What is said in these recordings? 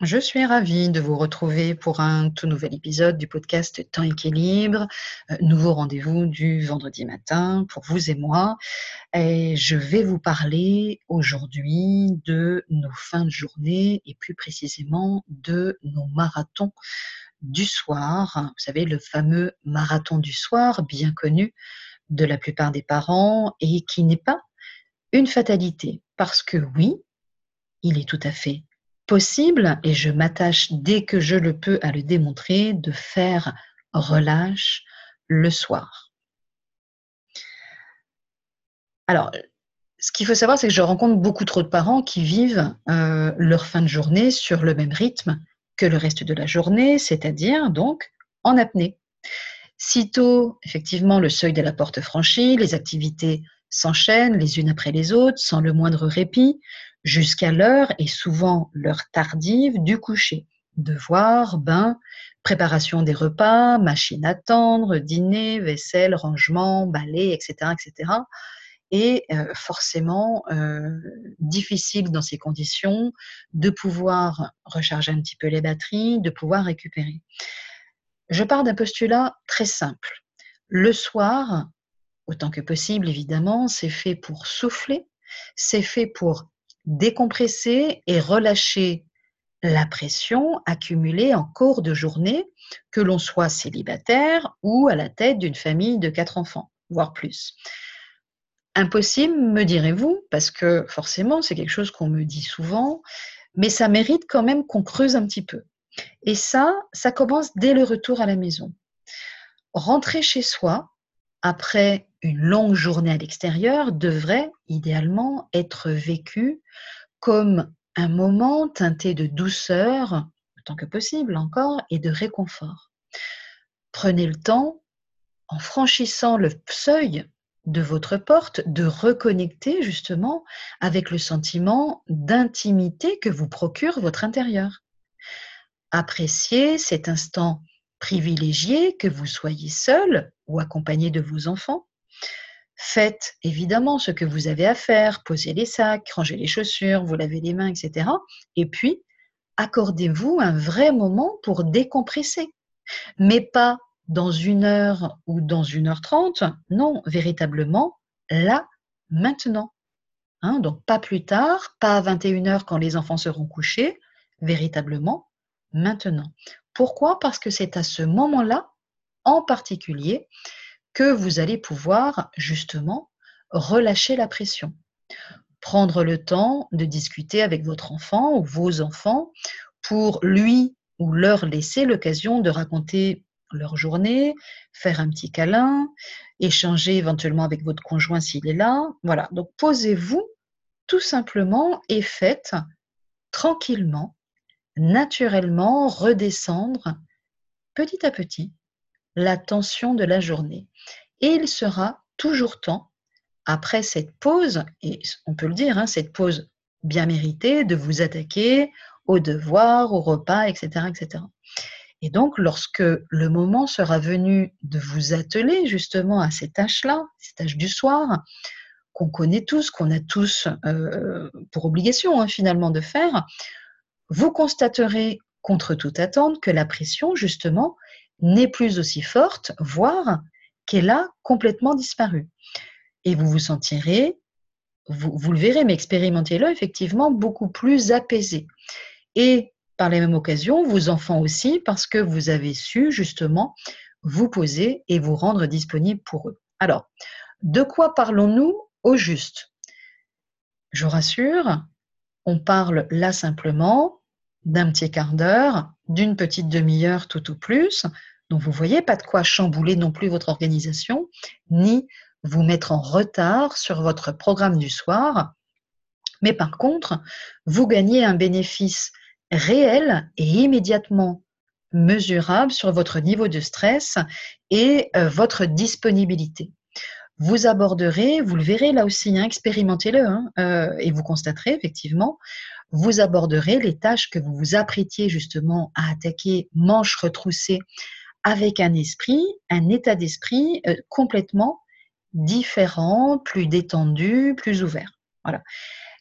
Je suis ravie de vous retrouver pour un tout nouvel épisode du podcast Temps équilibre, euh, nouveau rendez-vous du vendredi matin pour vous et moi. Et je vais vous parler aujourd'hui de nos fins de journée et plus précisément de nos marathons du soir. Vous savez, le fameux marathon du soir, bien connu de la plupart des parents et qui n'est pas une fatalité. Parce que oui, il est tout à fait possible, et je m'attache dès que je le peux à le démontrer, de faire relâche le soir. Alors, ce qu'il faut savoir, c'est que je rencontre beaucoup trop de parents qui vivent euh, leur fin de journée sur le même rythme que le reste de la journée, c'est-à-dire donc en apnée. Sitôt, effectivement, le seuil de la porte franchi, les activités s'enchaînent les unes après les autres, sans le moindre répit jusqu'à l'heure et souvent l'heure tardive du coucher. Devoirs, bain, préparation des repas, machine à tendre, dîner, vaisselle, rangement, balai, etc. etc. Et euh, forcément, euh, difficile dans ces conditions de pouvoir recharger un petit peu les batteries, de pouvoir récupérer. Je pars d'un postulat très simple. Le soir, autant que possible, évidemment, c'est fait pour souffler, c'est fait pour décompresser et relâcher la pression accumulée en cours de journée, que l'on soit célibataire ou à la tête d'une famille de quatre enfants, voire plus. Impossible, me direz-vous, parce que forcément, c'est quelque chose qu'on me dit souvent, mais ça mérite quand même qu'on creuse un petit peu. Et ça, ça commence dès le retour à la maison. Rentrer chez soi, après une longue journée à l'extérieur devrait idéalement être vécue comme un moment teinté de douceur, autant que possible encore, et de réconfort. Prenez le temps, en franchissant le seuil de votre porte, de reconnecter justement avec le sentiment d'intimité que vous procure votre intérieur. Appréciez cet instant privilégié, que vous soyez seul ou accompagné de vos enfants. Faites évidemment ce que vous avez à faire, posez les sacs, rangez les chaussures, vous lavez les mains, etc. Et puis, accordez-vous un vrai moment pour décompresser. Mais pas dans une heure ou dans une heure trente, non, véritablement, là, maintenant. Hein, donc pas plus tard, pas à 21h quand les enfants seront couchés, véritablement maintenant. Pourquoi? Parce que c'est à ce moment-là, en particulier, que vous allez pouvoir justement relâcher la pression. Prendre le temps de discuter avec votre enfant ou vos enfants pour lui ou leur laisser l'occasion de raconter leur journée, faire un petit câlin, échanger éventuellement avec votre conjoint s'il est là. Voilà, donc posez-vous tout simplement et faites tranquillement naturellement redescendre petit à petit la tension de la journée. Et il sera toujours temps, après cette pause, et on peut le dire, hein, cette pause bien méritée, de vous attaquer aux devoirs, aux repas, etc., etc. Et donc, lorsque le moment sera venu de vous atteler justement à ces tâches-là, ces tâches du soir, qu'on connaît tous, qu'on a tous euh, pour obligation hein, finalement de faire, vous constaterez contre toute attente que la pression, justement, n'est plus aussi forte, voire qu'elle a complètement disparu. Et vous vous sentirez, vous, le verrez, mais expérimentez-le, effectivement, beaucoup plus apaisé. Et par la même occasion, vos enfants aussi, parce que vous avez su, justement, vous poser et vous rendre disponible pour eux. Alors, de quoi parlons-nous au juste? Je rassure, on parle là simplement d'un petit quart d'heure, d'une petite demi-heure tout au plus. Donc vous voyez, pas de quoi chambouler non plus votre organisation, ni vous mettre en retard sur votre programme du soir. Mais par contre, vous gagnez un bénéfice réel et immédiatement mesurable sur votre niveau de stress et euh, votre disponibilité. Vous aborderez, vous le verrez là aussi, hein, expérimentez-le hein, euh, et vous constaterez effectivement, vous aborderez les tâches que vous vous apprêtiez justement à attaquer manche retroussée avec un esprit, un état d'esprit euh, complètement différent, plus détendu, plus ouvert. Voilà.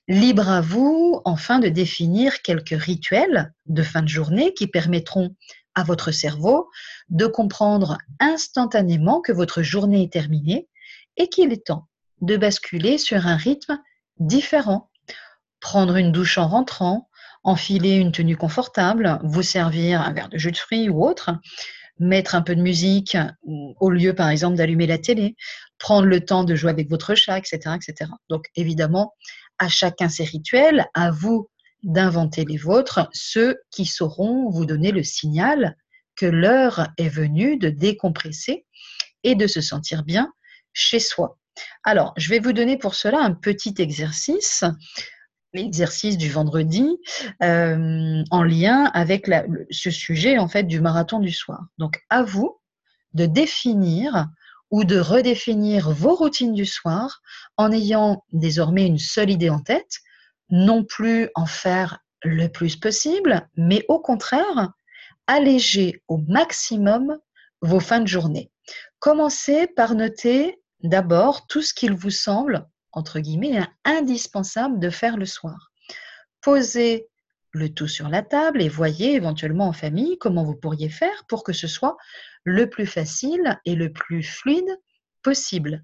Libre à vous, enfin, de définir quelques rituels de fin de journée qui permettront à votre cerveau de comprendre instantanément que votre journée est terminée et qu'il est temps de basculer sur un rythme différent. Prendre une douche en rentrant, enfiler une tenue confortable, vous servir un verre de jus de fruits ou autre, mettre un peu de musique au lieu, par exemple, d'allumer la télé, prendre le temps de jouer avec votre chat, etc., etc. Donc, évidemment, à chacun ses rituels, à vous d'inventer les vôtres, ceux qui sauront vous donner le signal que l'heure est venue de décompresser et de se sentir bien chez soi. Alors, je vais vous donner pour cela un petit exercice, l'exercice du vendredi, euh, en lien avec ce sujet en fait du marathon du soir. Donc, à vous de définir ou de redéfinir vos routines du soir en ayant désormais une seule idée en tête, non plus en faire le plus possible, mais au contraire, alléger au maximum vos fins de journée. Commencez par noter d'abord tout ce qu'il vous semble, entre guillemets, indispensable de faire le soir. Posez le tout sur la table et voyez éventuellement en famille comment vous pourriez faire pour que ce soit le plus facile et le plus fluide possible.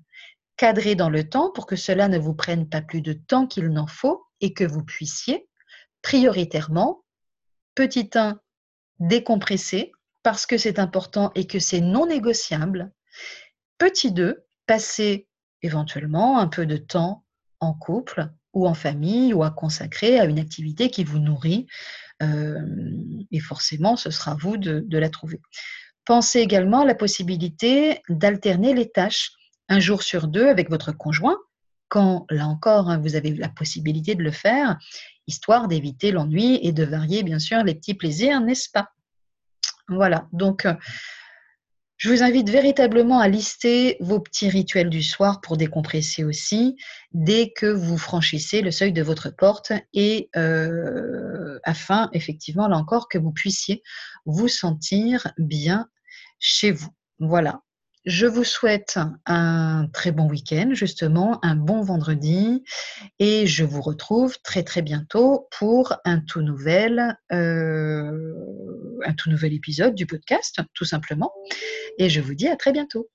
Cadrez dans le temps pour que cela ne vous prenne pas plus de temps qu'il n'en faut et que vous puissiez prioritairement, petit 1, décompresser parce que c'est important et que c'est non négociable. Petit 2, passer éventuellement un peu de temps en couple ou en famille ou à consacrer à une activité qui vous nourrit. Euh, et forcément, ce sera vous de, la trouver. Pensez également à la possibilité d'alterner les tâches un jour sur deux avec votre conjoint, quand, là encore, hein, vous avez la possibilité de le faire, histoire d'éviter l'ennui et de varier, bien sûr, les petits plaisirs, n'est-ce pas? Voilà, donc euh, je vous invite véritablement à lister vos petits rituels du soir pour décompresser aussi dès que vous franchissez le seuil de votre porte et euh, afin effectivement là encore que vous puissiez vous sentir bien chez vous. Voilà. Je vous souhaite un très bon week-end, justement, un bon vendredi, et je vous retrouve très très bientôt pour un tout nouvel, euh, un tout nouvel épisode du podcast, tout simplement. Et je vous dis à très bientôt.